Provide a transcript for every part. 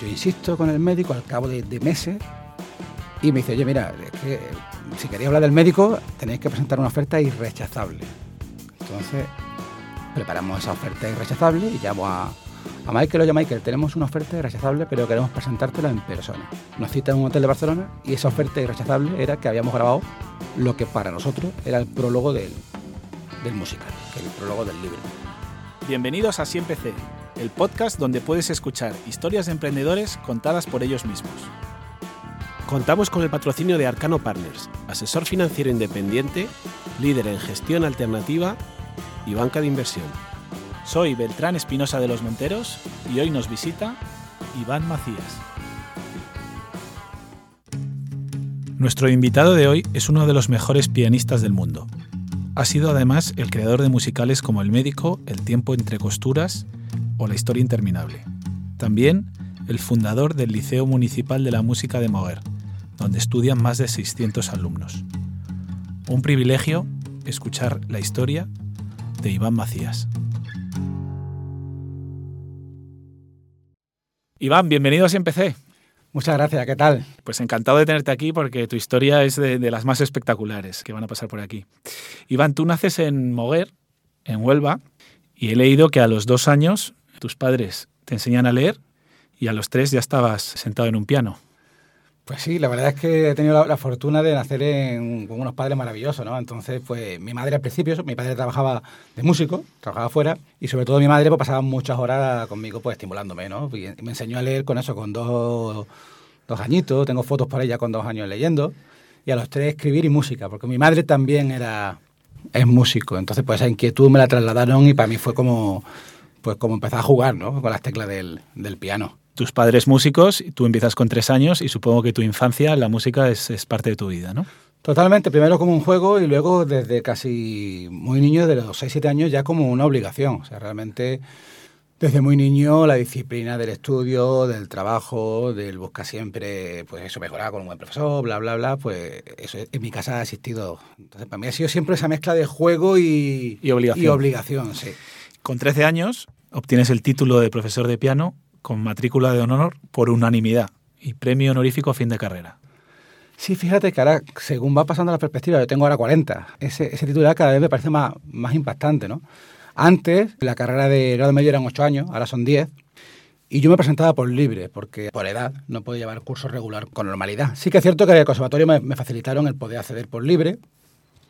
Yo insisto con el médico al cabo de, meses y me dice, oye, mira, es que si queréis hablar del médico tenéis que presentar una oferta irrechazable. Entonces preparamos esa oferta irrechazable y llamo a, Michael, oye Michael, tenemos una oferta irrechazable, pero queremos presentártela en persona. Nos cita en un hotel de Barcelona y esa oferta irrechazable era que habíamos grabado lo que para nosotros era el prólogo del, del musical, el prólogo del libro. Bienvenidos a Siempre el podcast donde puedes escuchar historias de emprendedores contadas por ellos mismos. Contamos con el patrocinio de Arcano Partners, asesor financiero independiente, líder en gestión alternativa y banca de inversión. Soy Beltrán Espinosa de los Monteros y hoy nos visita Iván Macías. Nuestro invitado de hoy es uno de los mejores pianistas del mundo. Ha sido además el creador de musicales como El médico, El tiempo entre costuras o La historia interminable. También el fundador del Liceo Municipal de la Música de Moguer, donde estudian más de 600 alumnos. Un privilegio escuchar la historia de Iván Macías. Iván, bienvenido a Empecé. Muchas gracias, ¿qué tal? Pues encantado de tenerte aquí porque tu historia es de, de, las más espectaculares que van a pasar por aquí. Iván, tú naces en Moguer, en Huelva, y he leído que a los dos años tus padres te enseñan a leer y a los tres ya estabas sentado en un piano. Pues sí, la verdad es que he tenido la, fortuna de nacer con unos padres maravillosos, ¿no? Entonces, pues mi madre al principio, mi padre trabajaba de músico, trabajaba fuera, y sobre todo mi madre pues, pasaba muchas horas conmigo pues estimulándome, ¿no? Me enseñó a leer con eso, con dos, dos añitos, tengo fotos por ella con dos años leyendo, y a los tres escribir y música, porque mi madre también era es músico, entonces pues esa inquietud me la trasladaron y para mí fue como pues como empezar a jugar, ¿no? Con las teclas del, del piano tus padres músicos, tú empiezas con tres años y supongo que tu infancia, la música es, es, parte de tu vida, ¿no? Totalmente, primero como un juego y luego desde casi muy niño, de los 6, 7 años, ya como una obligación. O sea, realmente desde muy niño la disciplina del estudio, del trabajo, del buscar siempre, pues eso, mejorar con un buen profesor, bla, bla, bla, pues eso en mi casa ha existido. Entonces, para mí ha sido siempre esa mezcla de juego y, y obligación. Y obligación sí. Con 13 años obtienes el título de profesor de piano con matrícula de honor por unanimidad y premio honorífico a fin de carrera. Sí, fíjate que ahora, según va pasando la perspectiva, yo tengo ahora 40, ese, ese cada vez me parece más, más impactante, ¿no? Antes, la carrera de grado medio eran 8 años, ahora son 10, y yo me presentaba por libre, porque por edad no podía llevar curso regular con normalidad. Sí que es cierto que en el conservatorio me, me facilitaron el poder acceder por libre,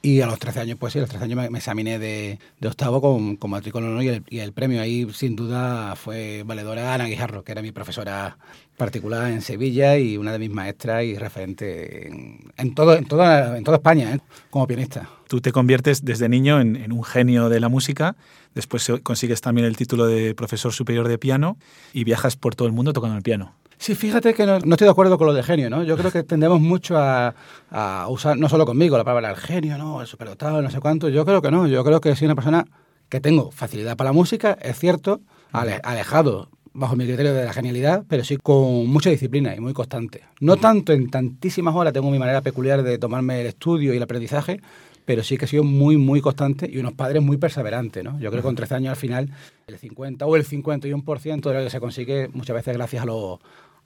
y a los 13 años, pues sí, a los 13 años me, me examiné de, de, octavo con, con matrícula y el, y el premio ahí, sin duda, fue valedora Ana Guijarro, que era mi profesora particular en Sevilla y una de mis maestras y referente en, en, todo, en, toda, en toda España, ¿eh? como pianista. Tú te conviertes desde niño en, en, un genio de la música, después consigues también el título de profesor superior de piano y viajas por todo el mundo tocando el piano. Sí, fíjate que no, no, estoy de acuerdo con lo de genio, ¿no? Yo creo que tendemos mucho a, a, usar, no solo conmigo, la palabra el genio, ¿no? El superdotado, no sé cuánto. Yo creo que no. Yo creo que soy una persona que tengo facilidad para la música, es cierto, ale, alejado bajo mi criterio de la genialidad, pero sí con mucha disciplina y muy constante. No tanto en tantísimas horas, tengo mi manera peculiar de tomarme el estudio y el aprendizaje, pero sí que he sido muy, muy constante y unos padres muy perseverantes, ¿no? Yo creo que con 13 años al final el 50 o el 51% de lo que se consigue muchas veces gracias a los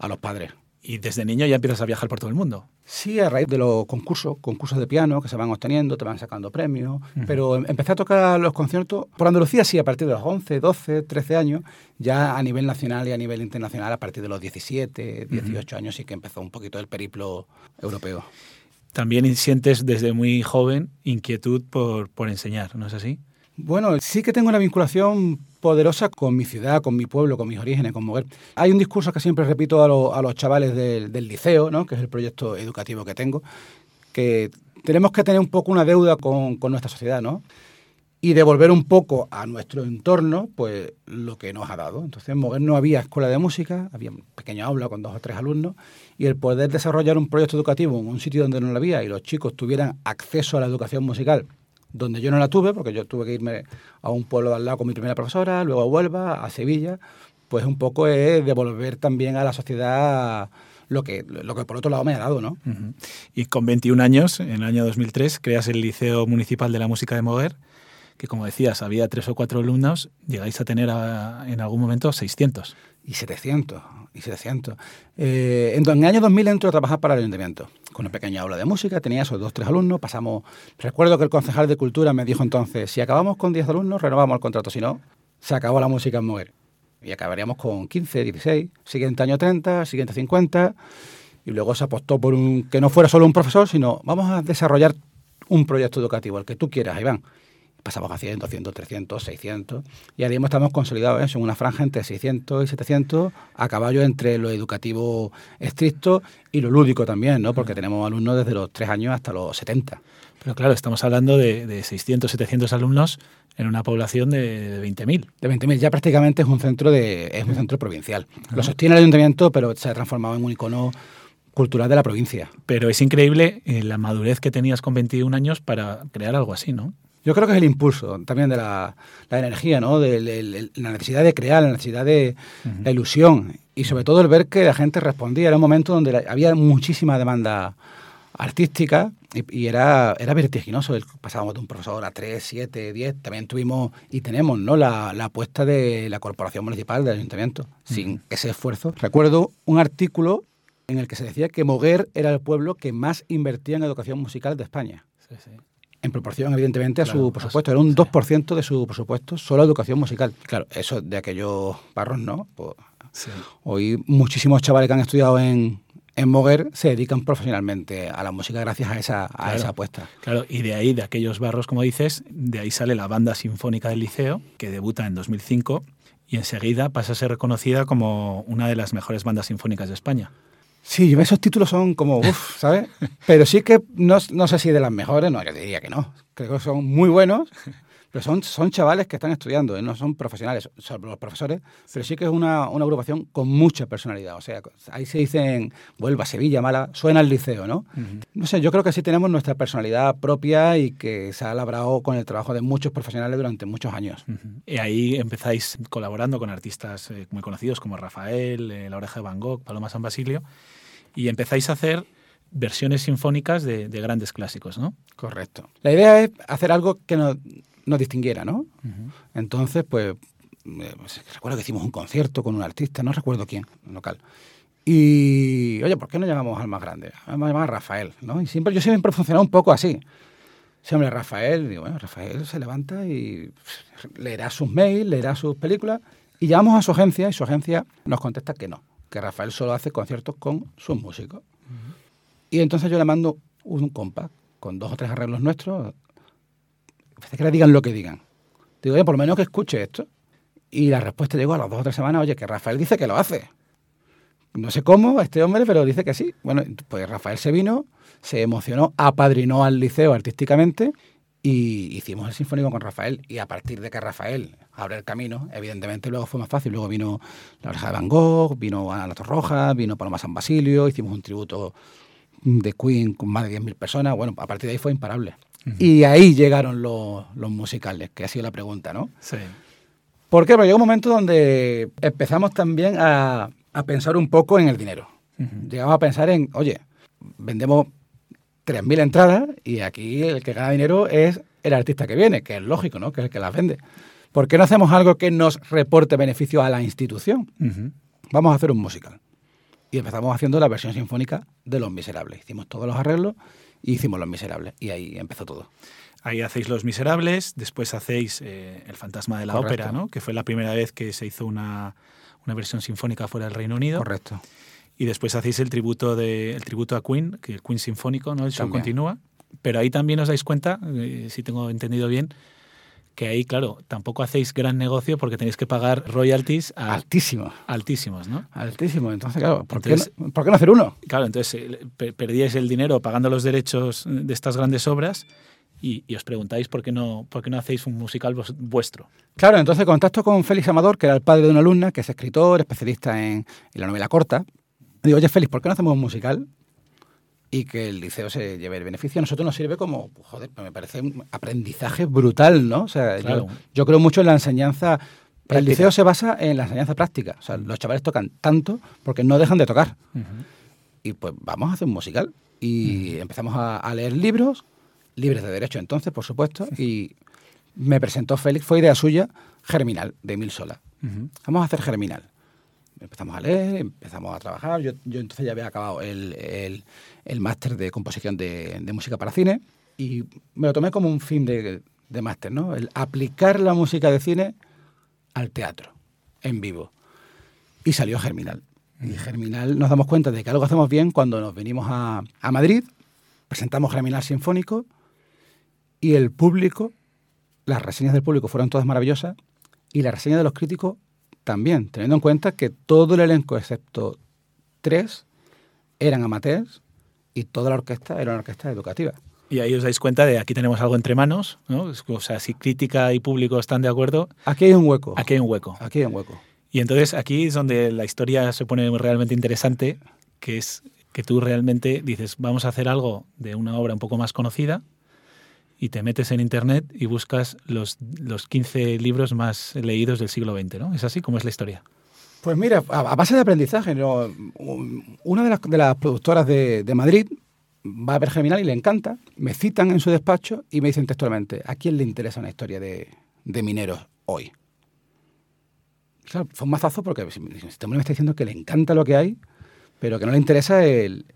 a los padres. Y desde niño ya empiezas a viajar por todo el mundo. Sí, a raíz de los concursos, concursos de piano que se van obteniendo, te van sacando premios. Uh -huh. Pero empecé a tocar los conciertos por Andalucía, sí, a partir de los 11, 12, 13 años. Ya a nivel nacional y a nivel internacional, a partir de los 17, 18 uh -huh. años, sí que empezó un poquito el periplo europeo. También sientes desde muy joven inquietud por, por enseñar, ¿no es así? Bueno, sí que tengo una vinculación poderosa con mi ciudad, con mi pueblo, con mis orígenes, con Moguer. Hay un discurso que siempre repito a, lo, a los chavales del, liceo, ¿no? que es el proyecto educativo que tengo, que tenemos que tener un poco una deuda con, con nuestra sociedad, ¿no? Y devolver un poco a nuestro entorno, pues, lo que nos ha dado. Entonces, en Moguer no había escuela de música, había un pequeño aula con dos o tres alumnos, y el poder desarrollar un proyecto educativo en un sitio donde no lo había y los chicos tuvieran acceso a la educación musical donde yo no la tuve, porque yo tuve que irme a un pueblo de al lado con mi primera profesora, luego a Huelva, a Sevilla, pues un poco es devolver también a la sociedad lo que, lo que por otro lado me ha dado, ¿no? Uh -huh. Y con 21 años, en el año 2003, creas el Liceo Municipal de la Música de Moguer, que como decías, había tres o cuatro alumnos, llegáis a tener a, en algún momento 600. y 700, y 700. Eh, en, el año 2000 entro a trabajar para el ayuntamiento, con una pequeña aula de música, tenía esos dos, tres alumnos, pasamos... Recuerdo que el concejal de Cultura me dijo entonces, si acabamos con 10 alumnos, renovamos el contrato, si no, se acabó la música en Moguer. Y acabaríamos con 15, 16, siguiente año 30, siguiente 50, y luego se apostó por un que no fuera solo un profesor, sino vamos a desarrollar un proyecto educativo, el que tú quieras, Iván pasamos a 100, 200, 300, 600 y ahora mismo estamos consolidados en una franja entre 600 y 700 a caballo entre lo educativo estricto y lo lúdico también, ¿no? porque tenemos alumnos desde los 3 años hasta los 70. Pero claro, estamos hablando de, 600, 700 alumnos en una población de, 20.000. De 20.000, ya prácticamente es un centro de es un centro provincial. Lo sostiene el ayuntamiento, pero se ha transformado en un icono cultural de la provincia. Pero es increíble eh, la madurez que tenías con 21 años para crear algo así, ¿no? Yo creo que es el impulso también de la, energía, ¿no? De, la necesidad de crear, la necesidad de la ilusión y sobre todo el ver que la gente respondía. Era un momento donde había muchísima demanda artística y, era, era vertiginoso. Pasábamos de un profesor a tres, siete, diez. También tuvimos y tenemos ¿no? la, apuesta de la Corporación Municipal del Ayuntamiento. Sin ese esfuerzo. Recuerdo un artículo en el que se decía que Moguer era el pueblo que más invertía en educación musical de España. Sí, sí en proporción, evidentemente, a su presupuesto. Era un 2% de su presupuesto solo educación musical. Claro, eso de aquellos barros no. Pues, hoy muchísimos chavales que han estudiado en, en Moguer se dedican profesionalmente a la música gracias a esa, a esa apuesta. Claro, y de ahí, de aquellos barros, como dices, de ahí sale la banda sinfónica del liceo, que debuta en 2005 y enseguida pasa a ser reconocida como una de las mejores bandas sinfónicas de España. Sí, esos títulos son como, uff, ¿sabes? Pero sí que no, no, sé si de las mejores, no, yo diría que no. Creo que son muy buenos, pero son, son chavales que están estudiando, ¿eh? no son profesionales, son los profesores, pero sí que es una, una, agrupación con mucha personalidad. O sea, ahí se dicen, vuelva a Sevilla, mala, suena el liceo, ¿no? No sé, yo creo que sí tenemos nuestra personalidad propia y que se ha labrado con el trabajo de muchos profesionales durante muchos años. Y ahí empezáis colaborando con artistas eh, muy conocidos como Rafael, eh, La Oreja de Van Gogh, Paloma San Basilio y empezáis a hacer versiones sinfónicas de, grandes clásicos, ¿no? Correcto. La idea es hacer algo que nos, distinguiera, ¿no? Entonces, pues, eh, pues, recuerdo que hicimos un concierto con un artista, no recuerdo quién, local. Y, oye, ¿por qué no llamamos al más grande? Vamos a llamar a Rafael, ¿no? Y siempre, yo siempre he funcionado un poco así. Siempre Rafael, digo, bueno, Rafael se levanta y leerá sus mails, leerá sus películas, y llamamos a su agencia y su agencia nos contesta que no, que Rafael solo hace conciertos con sus músicos. Y entonces yo le mando un compact con dos o tres arreglos nuestros, que le digan lo que digan. Digo, oye, por lo menos que escuche esto. Y la respuesta llegó a las dos o tres semanas, oye, que Rafael dice que lo hace. No sé cómo este hombre, pero dice que sí. Bueno, pues Rafael se vino, se emocionó, apadrinó al liceo artísticamente y hicimos el sinfónico con Rafael. Y a partir de que Rafael abre el camino, evidentemente luego fue más fácil. Luego vino La Oreja de Van Gogh, vino Ana La Torroja, vino Paloma San Basilio, hicimos un tributo de Queen con más de 10.000 personas. Bueno, a partir de ahí fue imparable. Y ahí llegaron los, los, musicales, que ha sido la pregunta, ¿no? Sí. ¿Por qué? Porque llegó un momento donde empezamos también a, a pensar un poco en el dinero. Llegamos a pensar en, oye, vendemos 3.000 entradas y aquí el que gana dinero es el artista que viene, que es lógico, ¿no? Que es el que las vende. ¿Por qué no hacemos algo que nos reporte beneficio a la institución? Vamos a hacer un musical. Y empezamos haciendo la versión sinfónica de Los Miserables. Hicimos todos los arreglos y hicimos Los Miserables. Y ahí empezó todo. Ahí hacéis Los Miserables, después hacéis eh, El Fantasma de la Ópera, ¿no? Que fue la primera vez que se hizo una, una versión sinfónica fuera del Reino Unido. Correcto y después hacéis el tributo de el tributo a Queen, que el Queen Sinfónico, ¿no? El show continúa. Pero ahí también os dais cuenta, eh, si tengo entendido bien, que ahí, claro, tampoco hacéis gran negocio porque tenéis que pagar royalties altísimos. Altísimos, ¿no? Altísimos. Entonces, claro, ¿por, qué, no, ¿por qué no hacer uno? Claro, entonces eh, perdíais el dinero pagando los derechos de estas grandes obras y, os preguntáis por qué, no, por qué no hacéis un musical vuestro. Claro, entonces contacto con Félix Amador, que era el padre de una alumna, que es escritor, especialista en la novela corta, Digo, oye, Félix, ¿por qué no hacemos un musical? Y que el liceo se lleve el beneficio. A nosotros nos sirve como, joder, me parece un aprendizaje brutal, ¿no? O sea, yo, creo mucho en la enseñanza. El liceo se basa en la enseñanza práctica. O sea, los chavales tocan tanto porque no dejan de tocar. Y pues vamos a hacer un musical. Y empezamos a, leer libros, libres de derecho entonces, por supuesto. Y me presentó Félix, fue idea suya, Germinal, de Emil Sola. Vamos a hacer Germinal empezamos a leer, empezamos a trabajar. Yo, yo entonces ya había acabado el, el, el máster de composición de, de, música para cine y me lo tomé como un fin de, de máster, ¿no? El aplicar la música de cine al teatro, en vivo. Y salió Germinal. Y Germinal nos damos cuenta de que algo hacemos bien cuando nos venimos a, a Madrid, presentamos Germinal Sinfónico y el público, las reseñas del público fueron todas maravillosas y las reseñas de los críticos también, teniendo en cuenta que todo el elenco, excepto tres, eran amateurs y toda la orquesta era una orquesta educativa. Y ahí os dais cuenta de aquí tenemos algo entre manos, ¿no? O sea, si crítica y público están de acuerdo. Aquí hay un hueco. Aquí hay un hueco. Aquí hay un hueco. Y entonces aquí es donde la historia se pone realmente interesante, que es que tú realmente dices, vamos a hacer algo de una obra un poco más conocida y te metes en internet y buscas los, los 15 libros más leídos del siglo XX, ¿no? ¿Es así como es la historia? Pues mira, a, base de aprendizaje, ¿no? una de las, de las productoras de, de, Madrid va a ver Germinal y le encanta, me citan en su despacho y me dicen textualmente, ¿a quién le interesa una historia de, de mineros hoy? Claro, fue un mazazo porque este hombre me está diciendo que le encanta lo que hay, pero que no le interesa el,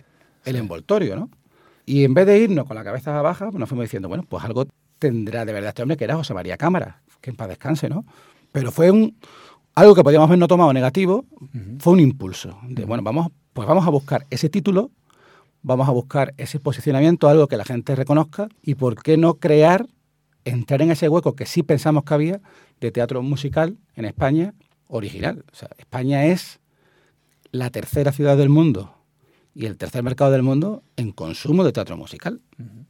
el envoltorio, ¿no? Y en vez de irnos con la cabeza baja, nos fuimos diciendo, bueno, pues algo tendrá de verdad este hombre que era José María Cámara, que en paz descanse, ¿no? Pero fue un algo que podíamos haber no tomado negativo, uh -huh. fue un impulso de, bueno, vamos, pues vamos a buscar ese título, vamos a buscar ese posicionamiento, algo que la gente reconozca, y por qué no crear, entrar en ese hueco que sí pensamos que había de teatro musical en España original. O sea, España es la tercera ciudad del mundo y el tercer mercado del mundo en consumo de teatro musical. Uh -huh.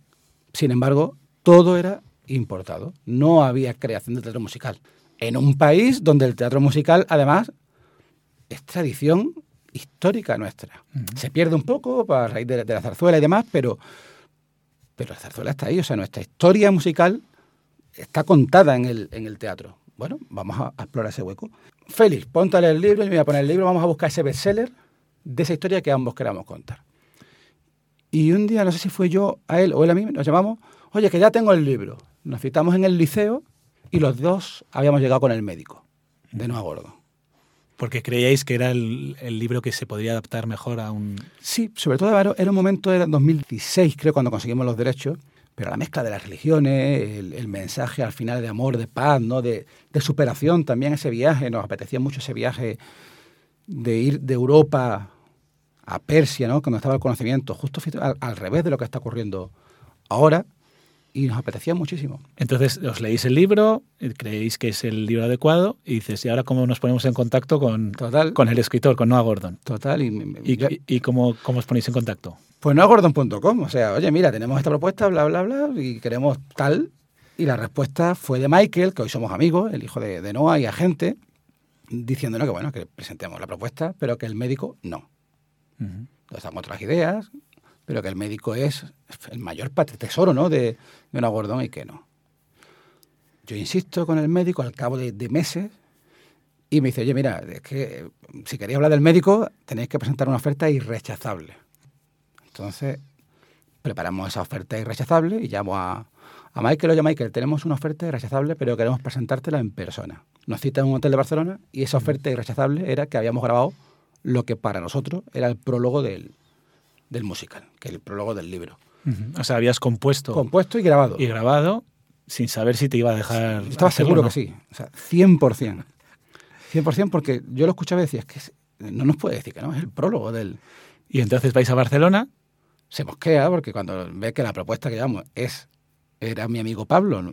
Sin embargo, todo era importado. No había creación de teatro musical. En un país donde el teatro musical, además, es tradición histórica nuestra. Uh -huh. Se pierde un poco a raíz de, de, la zarzuela y demás, pero, pero la zarzuela está ahí. O sea, nuestra historia musical está contada en el, en el teatro. Bueno, vamos a, a explorar ese hueco. Félix, leer el libro, y me voy a poner el libro, vamos a buscar ese bestseller de esa historia que ambos queramos contar. Y un día, no sé si fue yo a él o él a mí, nos llamamos, oye, que ya tengo el libro. Nos citamos en el liceo y los dos habíamos llegado con el médico, de no a gordo. Porque creíais que era el, el, libro que se podría adaptar mejor a un... Sí, sobre todo era un momento, era 2016 creo, cuando conseguimos los derechos, pero la mezcla de las religiones, el, el mensaje al final de amor, de paz, ¿no? de, de, superación también ese viaje, nos apetecía mucho ese viaje de ir de Europa a Persia, ¿no? cuando estaba el conocimiento, justo al, al revés de lo que está ocurriendo ahora, y nos apetecía muchísimo. Entonces os leéis el libro, creéis que es el libro adecuado y dices, ¿y ahora cómo nos ponemos en contacto con, Total. con el escritor, con Noah Gordon? Total. ¿Y, y, y, y cómo, cómo, os ponéis en contacto? Pues noahgordon.com, o sea, oye, mira, tenemos esta propuesta, bla, bla, bla, y queremos tal. Y la respuesta fue de Michael, que hoy somos amigos, el hijo de, de Noah y agente, diciéndonos que, bueno, que presentemos la propuesta, pero que el médico no. Uh damos otras ideas, pero que el médico es el mayor tesoro ¿no? de, una Gordón y que no. Yo insisto con el médico al cabo de, de, meses y me dice, oye, mira, es que si queréis hablar del médico tenéis que presentar una oferta irrechazable. Entonces, preparamos esa oferta irrechazable y llamo a, a Michael, oye Michael, tenemos una oferta irrechazable, pero queremos presentártela en persona. Nos cita en un hotel de Barcelona y esa oferta irrechazable era que habíamos grabado lo que para nosotros era el prólogo del, del musical, que es el prólogo del libro. Uh -huh. O sea, habías compuesto. Compuesto y grabado. Y grabado sin saber si te iba a dejar. Sí, estaba seguro que sí. O sea, 100%. 100% porque yo lo escuchaba y decía, es que no nos puede decir que no, es el prólogo del. Y entonces vais a Barcelona. Se mosquea porque cuando ve que la propuesta que llevamos es. Era mi amigo Pablo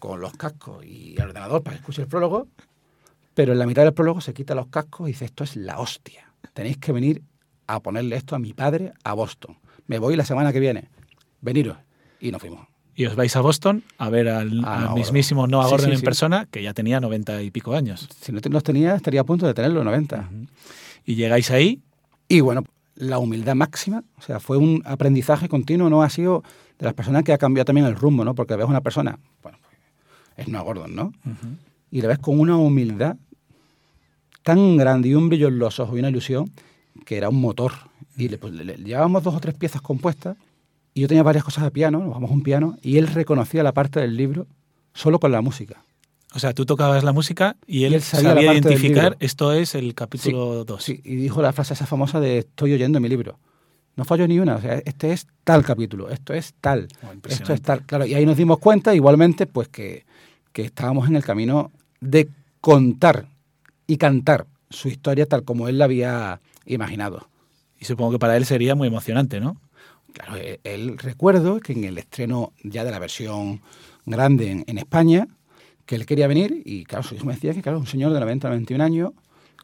con los cascos y el ordenador para escuchar el prólogo, pero en la mitad del prólogo se quita los cascos y dice: Esto es la hostia. Tenéis que venir a ponerle esto a mi padre a Boston. Me voy la semana que viene. Veniros. Y nos fuimos. Y os vais a Boston a ver al, ah, al no, mismísimo Noah Gordon sí, en sí. persona, que ya tenía noventa y pico años. Si no los tenía, estaría a punto de tenerlo 90. Uh -huh. Y llegáis ahí. Y bueno, la humildad máxima, o sea, fue un aprendizaje continuo, no ha sido de las personas que ha cambiado también el rumbo, ¿no? Porque ves una persona, bueno, es Noah Gordon, ¿no? Uh -huh. Y le ves con una humildad tan grande y un brillo en los ojos y una ilusión que era un motor. Y le, pues, le, le, llevábamos dos o tres piezas compuestas y yo tenía varias cosas de piano, nos vamos a un piano, y él reconocía la parte del libro solo con la música. O sea, tú tocabas la música y él, Y él sabía la identificar, esto es el capítulo 2. Sí, y dijo la frase esa famosa de estoy oyendo mi libro. No falló ni una, o sea, este es tal capítulo, esto es tal, Oh, esto es tal. Claro, y ahí nos dimos cuenta igualmente pues que, que estábamos en el camino de contar y cantar su historia tal como él la había imaginado. Y supongo que para él sería muy emocionante, ¿no? Claro, él, él recuerdo que en el estreno ya de la versión grande en, en España, que él quería venir y claro, su hijo me decía que claro, un señor de 90 91 años,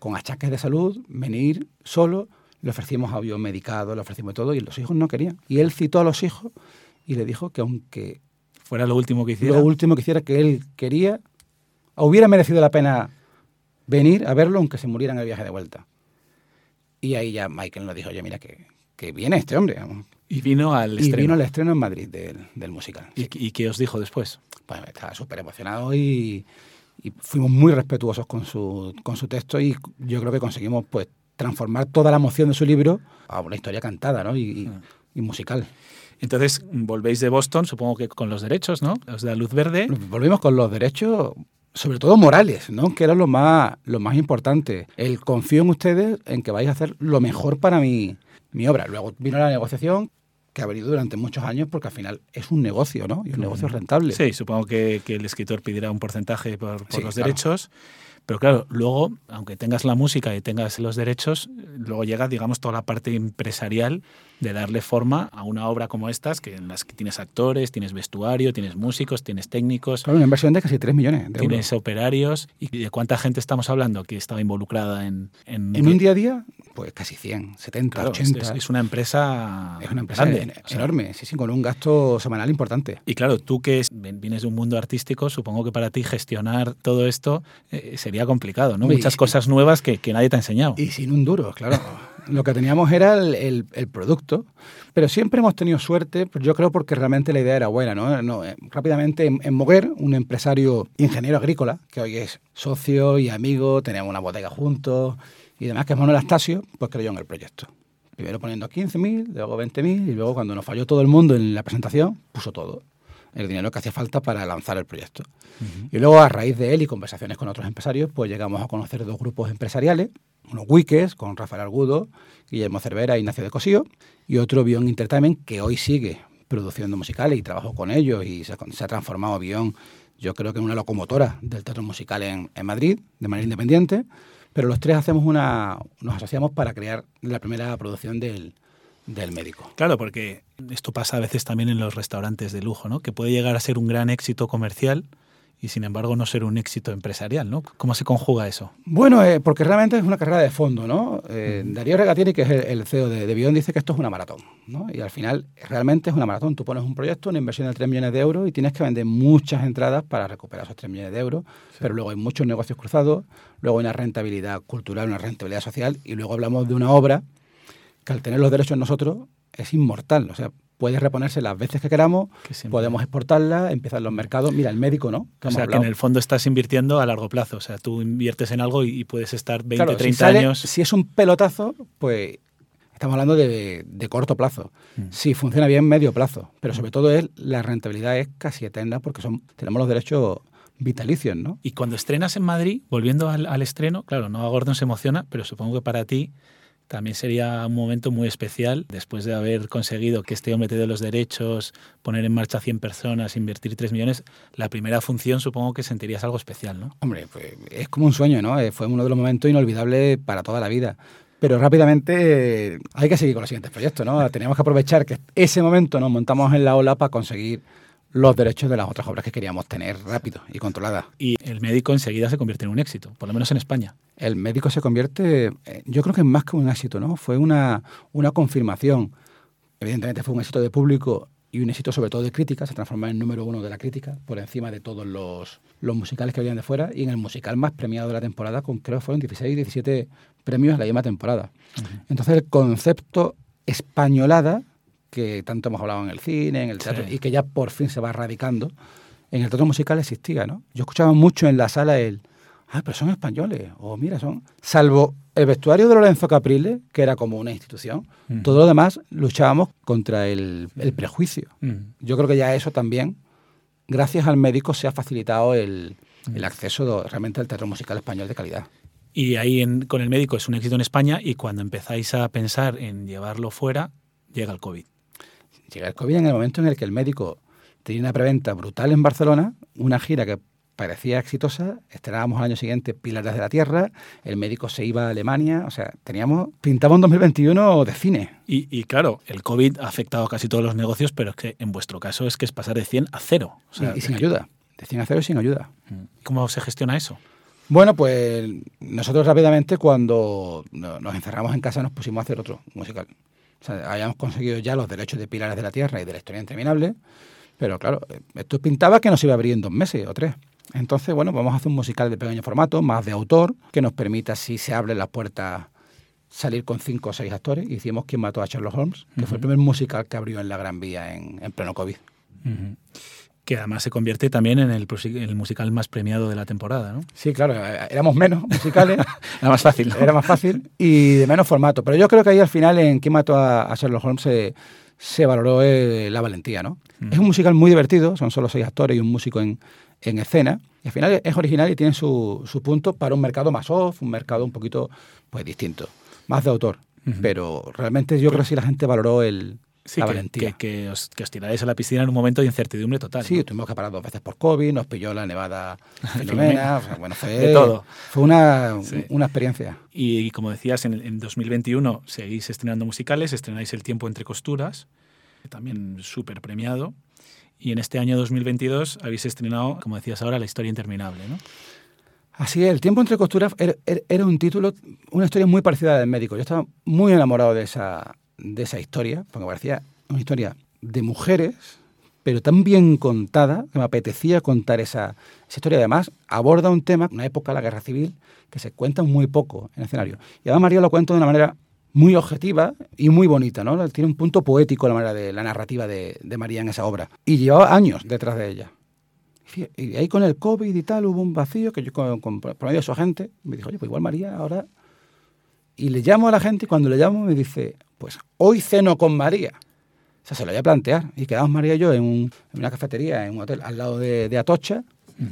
con achaques de salud, venir solo, le ofrecimos avión medicado, le ofrecimos todo y los hijos no querían. Y él citó a los hijos y le dijo que aunque Fuera lo último que hiciera. lo último que hiciera que él quería, hubiera merecido la pena venir a verlo aunque se muriera en el viaje de vuelta. Y ahí ya Michael nos dijo, oye, mira que, que viene este hombre. Y vino al Y estreno. vino al estreno en Madrid del, del musical. ¿Y, y qué os dijo después? Pues estaba súper emocionado y, y fuimos muy respetuosos con su, con su texto y yo creo que conseguimos pues transformar toda la emoción de su libro a una historia cantada ¿no? y, y musical. Entonces, volvéis de Boston, supongo que con los derechos, ¿no? Os da luz verde. Volvimos con los derechos, sobre todo morales, ¿no? que era lo más, lo más importante. El confío en ustedes en que vais a hacer lo mejor para mi, mi obra. Luego vino la negociación que ha venido durante muchos años porque al final es un negocio, ¿no? Y un negocio rentable. Sí, supongo que, que el escritor pedirá un porcentaje por, por Sí, los claro. derechos. Pero claro, luego, aunque tengas la música y tengas los derechos, luego llega, digamos, toda la parte empresarial de darle forma a una obra como estas, que en las que tienes actores, tienes vestuario, tienes músicos, tienes técnicos, Claro, una inversión de casi 3 millones de euros. tienes operarios. ¿Y de cuánta gente estamos hablando que estaba involucrada en... En, En un día a día, pues casi 100, 70, Claro, es, 80. es- es una empresa, Es una empresa grande, en- o sea, enorme, sí, sí, con un gasto semanal importante. Y claro, tú que vienes de un mundo artístico, supongo que para ti gestionar todo esto eh, sería complicado, ¿no? Y- Muchas cosas nuevas que, que nadie te ha enseñado. Y sin un duro, claro. Lo que teníamos era el, el- el producto, pero siempre hemos tenido suerte, pues yo creo porque realmente la idea era buena. ¿no? No, eh, rápidamente en, en Moguer, un empresario ingeniero agrícola, que hoy es socio y amigo, teníamos una bodega juntos y demás, que es Manuel Astasio, pues creyó en el proyecto. Primero poniendo 15.000, luego 20.000 y luego cuando nos falló todo el mundo en la presentación, puso todo. El dinero que hacía falta para lanzar el proyecto. Y luego, a raíz de él y conversaciones con otros empresarios, pues llegamos a conocer dos grupos empresariales, unos Wikes con Rafael Argudo, Guillermo Cervera e Ignacio de Cosío, y otro Bion Entertainment que hoy sigue produciendo musicales y trabajo con ellos y se ha transformado Bion, yo creo que en una locomotora del teatro musical en, en Madrid, de manera independiente, pero los tres hacemos una, nos asociamos para crear la primera producción del, del médico. Claro, porque esto pasa a veces también en los restaurantes de lujo, ¿no? Que puede llegar a ser un gran éxito comercial y sin embargo no ser un éxito empresarial, ¿no? ¿Cómo se conjuga eso? Bueno, eh, porque realmente es una carrera de fondo, ¿no? Eh, Darío Regatieri, que es el, el CEO de, de Bion, dice que esto es una maratón, ¿no? Y al final realmente es una maratón. Tú pones un proyecto, una inversión de 3 millones de euros y tienes que vender muchas entradas para recuperar esos 3 millones de euros, pero luego hay muchos negocios cruzados, luego hay una rentabilidad cultural, una rentabilidad social y luego hablamos de una obra que al tener los derechos nosotros es inmortal, o sea, puede reponerse las veces que queramos, Que podemos exportarla, empiezan los mercados. Mira, el médico, ¿no? O sea, que en el fondo estás invirtiendo a largo plazo. O sea, tú inviertes en algo y, puedes estar 20, Claro, si 30 sale- años. Si es un pelotazo, pues estamos hablando de, de corto plazo. Mm. Si funciona bien, medio plazo. Pero sobre todo es, la rentabilidad es casi eterna porque son, tenemos los derechos vitalicios, ¿no? Y cuando estrenas en Madrid, volviendo al, al estreno, claro, no Gordon se emociona, pero supongo que para ti también sería un momento muy especial después de haber conseguido que este hombre te dé los derechos, poner en marcha 100 personas, invertir 3 millones. La primera función supongo que sentirías algo especial, ¿no? Hombre, pues es como un sueño, ¿no? Eh, Fue uno de los momentos inolvidables para toda la vida. Pero rápidamente eh, hay que seguir con los siguientes proyectos, ¿no? Tenemos que aprovechar que ese momento nos montamos en la ola para conseguir los derechos de las otras obras que queríamos tener rápido y controladas. Y el médico enseguida se convierte en un éxito, por lo menos en España. el médico se convierte, eh, yo creo que es más que un éxito, ¿no? Fue una, una confirmación. Evidentemente fue un éxito de público y un éxito sobre todo de crítica, se transformó en número uno de la crítica, por encima de todos los, los musicales que venían de fuera, y en el musical más premiado de la temporada, con creo que fueron 16, 17 premios en la misma temporada. Entonces el concepto españolada, que tanto hemos hablado en el cine, en el teatro, Sí. y que ya por fin se va radicando, en el teatro musical existía, ¿no? Yo escuchaba mucho en la sala el, ah, pero son españoles, o mira, son, salvo el vestuario de Lorenzo Capriles, que era como una institución, Mm. todo lo demás luchábamos contra el, el prejuicio. Mm. Yo creo que ya eso también, gracias al médico, se ha facilitado el, el acceso realmente al teatro musical español de calidad. Y ahí con el médico es un éxito en España y cuando empezáis a pensar en llevarlo fuera, llega el COVID. Llega el COVID en el momento en el que el médico tenía una preventa brutal en Barcelona, una gira que parecía exitosa, estrenábamos al año siguiente Pilares de la Tierra, el médico se iba a Alemania, o sea, teníamos, pintamos un 2021 de cine. Y, claro, el COVID ha afectado a casi todos los negocios, pero es que en vuestro caso es que es pasar de 100 a 0. y, sin ayuda, de 100 a 0 y sin ayuda. ¿Cómo se gestiona eso? Bueno, pues nosotros rápidamente cuando nos encerramos en casa nos pusimos a hacer otro musical. O sea, habíamos conseguido ya los derechos de Pilares de la Tierra y de la historia interminable, pero claro, esto pintaba que nos iba a abrir en dos meses o tres. Entonces, bueno, vamos a hacer un musical de pequeño formato, más de autor, que nos permita, si se abren las puertas, salir con cinco o seis actores. Hicimos Quien mató a Sherlock Holmes, que fue el primer musical que abrió en la Gran Vía en, pleno COVID que además se convierte también en el, musical más premiado de la temporada, ¿no? Sí, claro, eh, éramos menos musicales. era más fácil. Era más fácil y de menos formato. Pero yo creo que ahí al final, en ¿Quién mató a, Sherlock Holmes? Se, valoró eh, la valentía, ¿no? Mm. Es un musical muy divertido, son solo seis actores y un músico en, escena. Y al final es original y tiene su, su, punto para un mercado más off, un mercado un poquito pues distinto, más de autor. Pero realmente yo creo que sí la gente valoró el, sí, que, Que, os, que, tiráis a la piscina en un momento de incertidumbre total. Sí, tuvimos que parar dos veces por COVID, nos pilló la nevada Filomena, bueno, fue, de todo. Fue una, una experiencia. Y, como decías, en, en 2021 seguís estrenando musicales, estrenáis El tiempo entre costuras, también súper premiado. Y en este año 2022 habéis estrenado, como decías ahora, La historia interminable, ¿no? Así es, El tiempo entre costuras era, era un título, una historia muy parecida a la del médico. Yo estaba muy enamorado de esa, de esa historia, porque me parecía una historia de mujeres, pero tan bien contada que me apetecía contar esa, esa historia. Además, aborda un tema, una época, la guerra civil, que se cuenta muy poco en el escenario. Y además María lo cuenta de una manera muy objetiva y muy bonita, ¿no? Tiene un punto poético la manera de la narrativa de, María en esa obra. Y llevaba años detrás de ella. Y ahí con el COVID y tal hubo un vacío que yo, con, con, de su agente, me dijo, oye, pues igual María ahora... Y le llamo a la gente y cuando le llamo me dice, pues hoy ceno con María. O sea, se lo voy a plantear. Y quedamos María y yo en, una cafetería, en un hotel al lado de, Atocha,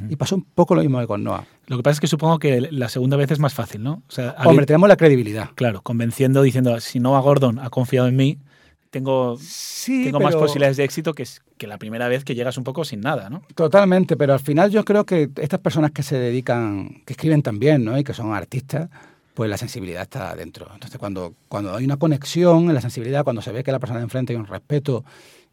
y pasó un poco lo mismo que con Noah. Lo que pasa es que supongo que la segunda vez es más fácil, ¿no? O sea, Hombre, tenemos la credibilidad. Claro, convenciendo, diciendo, si Noah Gordon ha confiado en mí, tengo, tengo más posibilidades de éxito que, que la primera vez que llegas un poco sin nada, ¿no? Totalmente, pero al final yo creo que estas personas que se dedican, que escriben también, ¿no? Y que son artistas, pues la sensibilidad está dentro. Entonces, cuando, cuando hay una conexión en la sensibilidad, cuando se ve que la persona de enfrente hay un respeto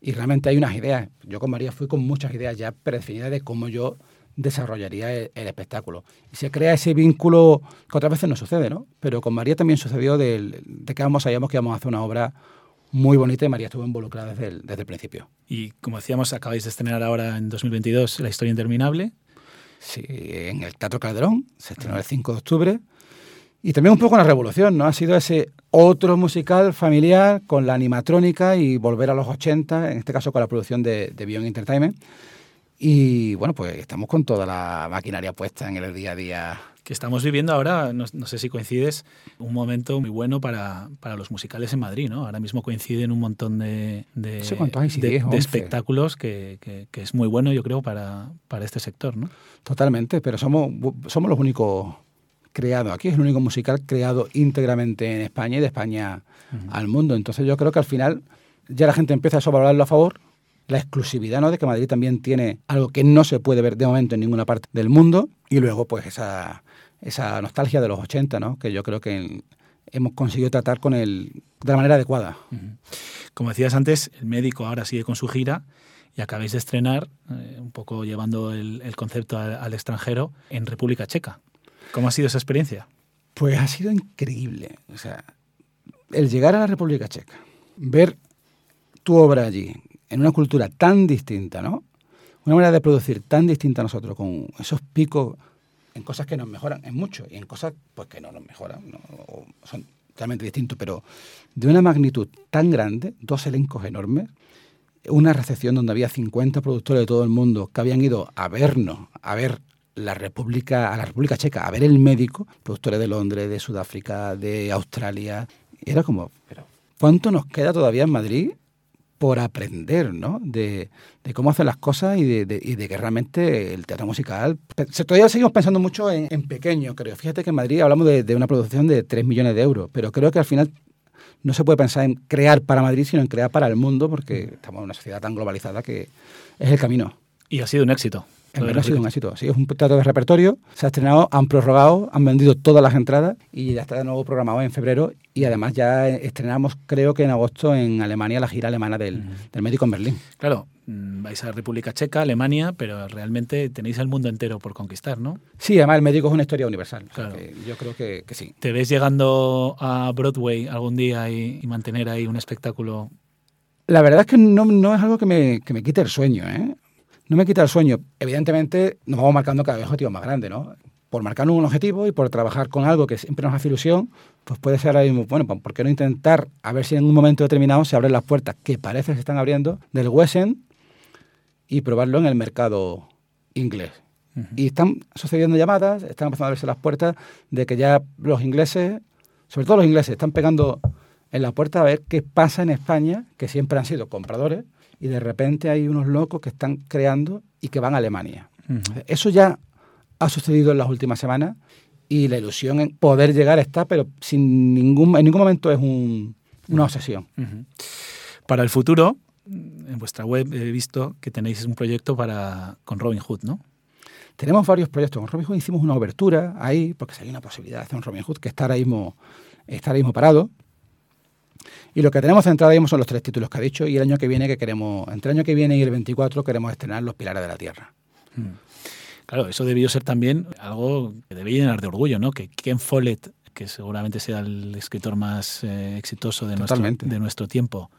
y realmente hay unas ideas, yo con María fui con muchas ideas ya predefinidas de cómo yo desarrollaría el, espectáculo. Y se crea ese vínculo que otras veces no sucede, ¿no? Pero con María también sucedió de, que ambos sabíamos que íbamos a hacer una obra muy bonita y María estuvo involucrada desde el, desde el principio. Y como decíamos, acabáis de estrenar ahora en 2022 La historia interminable. Sí, en el Teatro Calderón, se estrenó el 5 de octubre. Y también un poco la revolución, ¿no? Ha sido ese otro musical familiar con la animatrónica y volver a los 80, en este caso con la producción de, de Beyond Entertainment. Y bueno, pues estamos con toda la maquinaria puesta en el día a día. Que estamos viviendo ahora, no, sé si coincides, un momento muy bueno para, para, los musicales en Madrid, ¿no? Ahora mismo coinciden un montón de, de, de, espectáculos que, que, que, es muy bueno, yo creo, para, para este sector, ¿no? Totalmente, pero somos, somos los únicos creado aquí, es el único musical creado íntegramente en España y de España al mundo. Entonces yo creo que al final ya la gente empieza a sobrevalorarlo a favor. La exclusividad, ¿no? De que Madrid también tiene algo que no se puede ver de momento en ninguna parte del mundo. Y luego, pues, esa, esa nostalgia de los 80, ¿no? Que yo creo que hemos conseguido tratar con el, de la manera adecuada. Como decías antes, el médico ahora sigue con su gira y acabáis de estrenar, eh, un poco llevando el, concepto al, extranjero, en República Checa. ¿Cómo ha sido esa experiencia? Pues ha sido increíble. O sea, el llegar a la República Checa, ver tu obra allí, en una cultura tan distinta, ¿no? Una manera de producir tan distinta a nosotros, con esos picos en cosas que nos mejoran, en mucho, y en cosas pues, que no nos mejoran, son totalmente distintos, pero de una magnitud tan grande, dos elencos enormes, una recepción donde había 50 productores de todo el mundo que habían ido a vernos, a ver la República, a la República Checa a ver el médico, productores de Londres, de Sudáfrica, de Australia. era como, pero ¿cuánto nos queda todavía en Madrid por aprender, ¿no? De, de cómo hacer las cosas y de, de- y de que realmente el teatro musical... Todavía seguimos pensando mucho en, en pequeño, creo. Fíjate que en Madrid hablamos de, de una producción de 3 millones de euros, pero creo que al final no se puede pensar en crear para Madrid, sino en crear para el mundo, porque estamos en una sociedad tan globalizada que es el camino. Y ha sido un éxito. En verdad ha sido un éxito. Sí, es un teatro de repertorio. Se ha estrenado, han prorrogado, han vendido todas las entradas y ya está de nuevo programado en febrero. Y además ya estrenamos, creo que en agosto, en Alemania, la gira alemana del, del médico en Berlín. Claro, mm, vais a República Checa, Alemania, pero realmente tenéis el mundo entero por conquistar, ¿no? Sí, además el médico es una historia universal. O sea Claro. yo creo que, que sí. ¿Te ves llegando a Broadway algún día y, y mantener ahí un espectáculo? La verdad es que no, no es algo que me, que me quite el sueño, ¿eh? No me quita el sueño. Evidentemente nos vamos marcando cada vez objetivos más grandes, ¿no? Por marcar un objetivo y por trabajar con algo que siempre nos hace ilusión, pues puede ser ahora mismo, bueno, pues, ¿por qué no intentar a ver si en un momento determinado se abren las puertas que parece que se están abriendo del West End y probarlo en el mercado inglés? Y están sucediendo llamadas, están empezando a abrirse las puertas de que ya los ingleses, sobre todo los ingleses, están pegando en la puerta a ver qué pasa en España, que siempre han sido compradores, y de repente hay unos locos que están creando y que van a Alemania. Eso ya ha sucedido en las últimas semanas y la ilusión en poder llegar está, pero sin ningún, en ningún momento es un- una obsesión. Para el futuro, en vuestra web he visto que tenéis un proyecto para con Robin Hood, ¿no? Tenemos varios proyectos. Con Robin Hood hicimos una obertura ahí, porque si hay una posibilidad de hacer un Robin Hood que está ahora mismo, está ahora mismo parado. Y lo que tenemos centrado mismo son los tres títulos que ha dicho y el año que viene que queremos, entre el año que viene y el 24 queremos estrenar Los Pilares de la Tierra. Claro, eso debió ser también algo que debía llenar de orgullo, ¿no? Que Ken Follett, que seguramente sea el escritor más eh, exitoso de nuestro, de nuestro tiempo,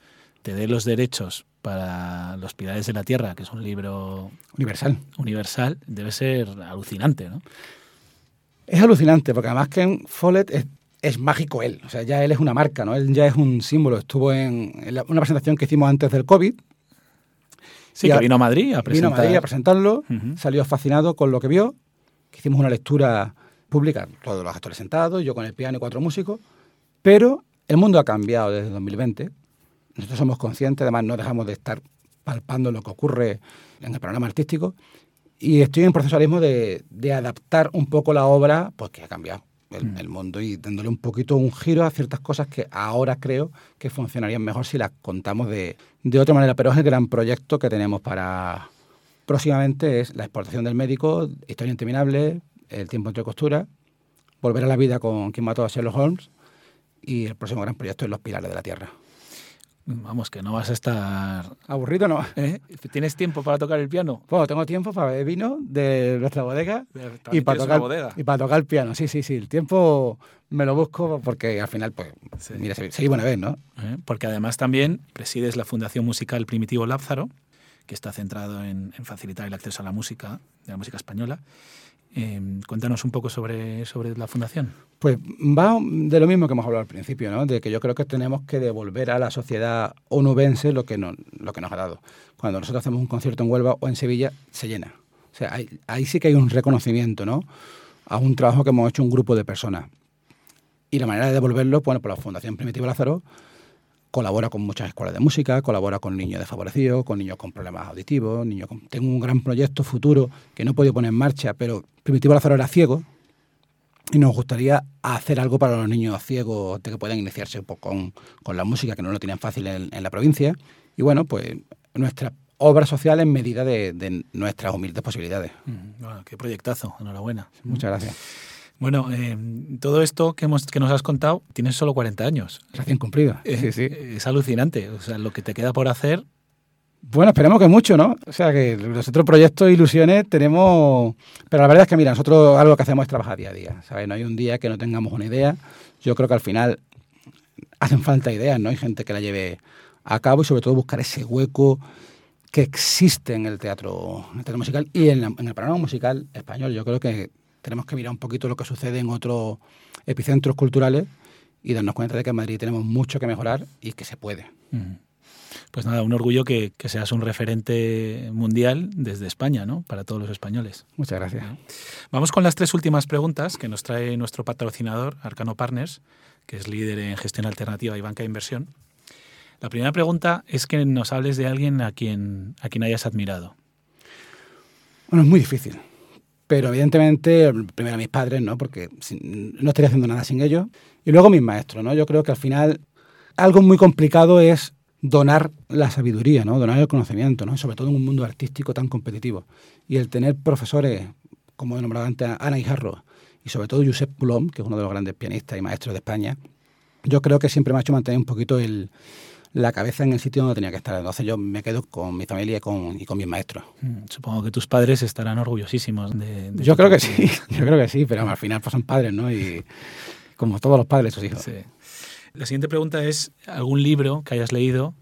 te dé los derechos para Los Pilares de la Tierra, que es un libro Universal. universal, debe ser alucinante, ¿no? Es alucinante, porque además Ken Follett es, es mágico él. O sea, ya él es una marca, ¿no? Él ya es un símbolo. Estuvo en, en la- una presentación que hicimos antes del COVID. Sí, que a- vino a Madrid a Vino a presentar. Madrid a presentarlo, salió fascinado con lo que vio, que hicimos una lectura pública, todos los actores sentados, yo con el piano y cuatro músicos, pero el mundo ha cambiado desde 2020. Nosotros somos conscientes, además no dejamos de estar palpando lo que ocurre en el programa artístico y estoy en proceso ahora mismo de, de adaptar un poco la obra, pues que ha cambiado el, Mm. el mundo y dándole un poquito un giro a ciertas cosas que ahora creo que funcionarían mejor si las contamos de, de otra manera. Pero es el gran proyecto que tenemos para próximamente es la exportación del médico, historia interminable, el tiempo entre costuras, volver a la vida con quien mató a Sherlock Holmes y el próximo gran proyecto es Los Pilares de la Tierra. Vamos, que no vas a estar... ¿Aburrido no? ¿Eh? ¿Tienes tiempo para tocar el piano? Bueno, tengo tiempo para beber vino de nuestra bodega y para, tocar, bodega. y para tocar el piano. Sí, sí, sí. El tiempo me lo busco porque al final, pues, Sí. mira, se- seguimos a ver, ¿no? ¿eh? Porque además también presides la Fundación Musical Primitivo Lázaro, que está centrado en, en facilitar el acceso a la música, de la música española. Eh, cuéntanos un poco sobre, sobre la fundación. Pues va de lo mismo que hemos hablado al principio, ¿no? De que yo creo que tenemos que devolver a la sociedad onubense lo que, no- lo que nos ha dado. Cuando nosotros hacemos un concierto en Huelva o en Sevilla, se llena. O sea, ahí, ahí sí que hay un reconocimiento, ¿no? A un trabajo que hemos hecho un grupo de personas. Y la manera de devolverlo, bueno, pues la Fundación Primitivo Lázaro colabora con muchas escuelas de música, colabora con niños desfavorecidos, con niños con problemas auditivos, niños con... Tengo un gran proyecto futuro que no he podido poner en marcha, pero Primitivo Lázaro era ciego, y nos gustaría hacer algo para los niños ciegos de que puedan iniciarse un poco con, con la música, que no lo tienen fácil en, en la provincia. Y bueno, pues nuestra obra social en medida de, de nuestras humildes posibilidades. Mm, bueno, qué proyectazo, enhorabuena. Muchas gracias. Bueno, eh, todo esto que, hemos, que nos has contado, tienes solo 40 años. Recién cumplido. Eh, Sí, sí. Es alucinante. O sea, lo que te queda por hacer. Bueno, esperemos que mucho, ¿no? O sea, que los otros proyectos ilusiones tenemos... Pero la verdad es que, mira, nosotros algo que hacemos es trabajar día a día, ¿sabes? No hay un día que no tengamos una idea. Yo creo que al final hacen falta ideas, ¿no? Hay gente que la lleve a cabo y sobre todo buscar ese hueco que existe en el teatro, en el teatro musical y en, la- en el panorama musical español. Yo creo que tenemos que mirar un poquito lo que sucede en otros epicentros culturales y darnos cuenta de que en Madrid tenemos mucho que mejorar y que se puede. Pues nada, un orgullo que, que seas un referente mundial desde España, ¿no? Para todos los españoles. Muchas gracias. Vamos con las tres últimas preguntas que nos trae nuestro patrocinador, Arcano Partners, que es líder en gestión alternativa y banca de inversión. La primera pregunta es que nos hables de alguien a quien, a quien hayas admirado. Bueno, es muy difícil. Pero evidentemente, primero mis padres, ¿no? Porque no estaría haciendo nada sin ellos. Y luego mis maestros, ¿no? Yo creo que al final algo muy complicado es donar la sabiduría, ¿no? Donar el conocimiento, ¿no? Sobre todo en un mundo artístico tan competitivo. Y el tener profesores, como he nombrado antes, Ana Guijarro, y sobre todo Josep Plom, que es uno de los grandes pianistas y maestros de España, yo creo que siempre me ha hecho mantener un poquito el, la cabeza en el sitio donde tenía que estar. Entonces yo me quedo con mi familia y con, y con mis maestros. Mm, supongo que tus padres estarán orgullosísimos de... yo creo que sí, yo creo que sí, pero al final pues son padres, ¿no? Y como todos los padres, sus hijos. Sí. La siguiente pregunta es, ¿algún libro que hayas leído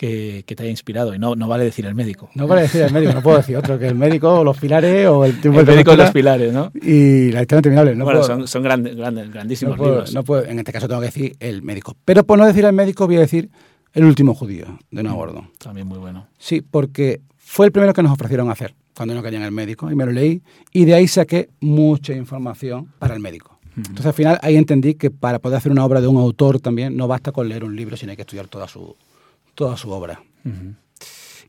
que, te haya inspirado. Y no, no vale decir el médico. No vale decir el médico, no puedo decir otro, que el médico o los pilares o el tiempo El médico de los pilares, ¿no? Y la historia interminable. No bueno, son, son grandes, grandes, grandísimos libros. No puedo, en este caso tengo que decir el médico. Pero por no decir el médico voy a decir el último judío, de Noah Gordon. También muy bueno. Sí, porque fue el primero que nos ofrecieron hacer cuando no querían el médico y me lo leí y de ahí saqué mucha información para el médico. Entonces al final ahí entendí que para poder hacer una obra de un autor también no basta con leer un libro, sino hay que estudiar toda su, toda su obra.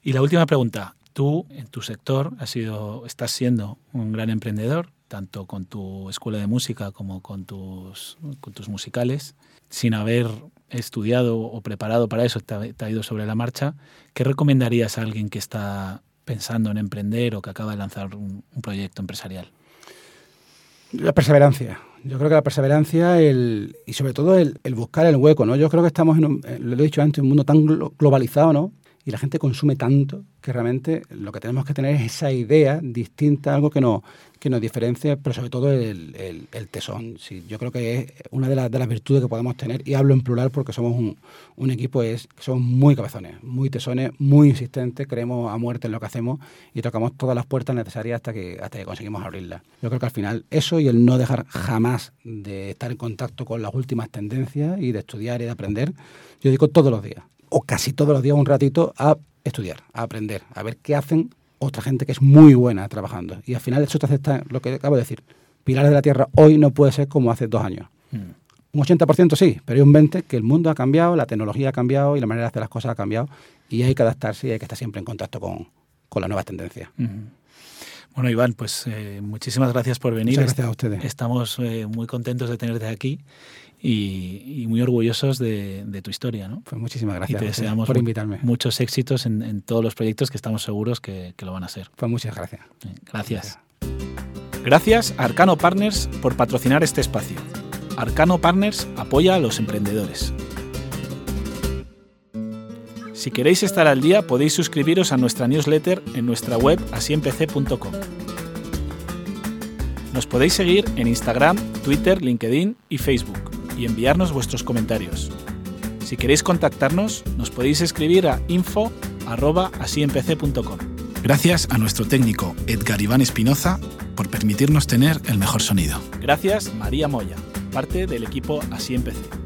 Y la última pregunta. Tú, en tu sector, has sido, estás siendo un gran emprendedor, tanto con tu escuela de música como con tus, con tus musicales, sin haber estudiado o preparado para eso, te ha, ido sobre la marcha. ¿Qué recomendarías a alguien que está pensando en emprender o que acaba de lanzar un, proyecto empresarial? La perseverancia. Yo creo que la perseverancia el, y sobre todo el, el, buscar el hueco, ¿no? Yo creo que estamos en un, lo he dicho antes, un mundo tan globalizado, ¿no? y la gente consume tanto que realmente lo que tenemos que tener es esa idea distinta, algo que, no, que nos diferencie, pero sobre todo el, tesón. Yo creo que es una de, las, de las virtudes que podemos tener, y hablo en plural porque somos un, un equipo, es que somos muy cabezones, muy tesones, muy insistentes, creemos a muerte en lo que hacemos y tocamos todas las puertas necesarias hasta que, hasta que conseguimos abrirlas. Yo creo que al final eso y el no dejar jamás de estar en contacto con las últimas tendencias y de estudiar y de aprender, yo digo todos los días o casi todos los días un ratito a estudiar, a aprender, a ver qué hacen otra gente que es muy buena trabajando. Y al final eso te acepta lo que acabo de decir. Pilares de la Tierra hoy no puede ser como hace dos años. Hmm. Un 80% sí, pero hay un 20% que el mundo ha cambiado, la tecnología ha cambiado y la manera de hacer las cosas ha cambiado y hay que adaptarse y hay que estar siempre en contacto con, con las nuevas tendencias. Hmm. Bueno, Iván, pues eh, muchísimas gracias por venir. Muchas gracias a ustedes. Estamos eh, muy contentos de tenerte aquí y, muy orgullosos de, tu historia. ¿no? Pues muchísimas gracias y te deseamos por invitarme. Muchos éxitos en, todos los proyectos que estamos seguros que, lo van a ser. Pues muchas gracias. Gracias. Gracias a Arcano Partners por patrocinar este espacio. Arcano Partners apoya a los emprendedores. Si queréis estar al día podéis suscribiros a nuestra newsletter en nuestra web asiempc.com. Nos podéis seguir en Instagram, Twitter, LinkedIn y Facebook y enviarnos vuestros comentarios. Si queréis contactarnos, nos podéis escribir a info.asiempc.com. Gracias a nuestro técnico Edgar Iván Espinoza por permitirnos tener el mejor sonido. Gracias María Moya, parte del equipo Así Empecé.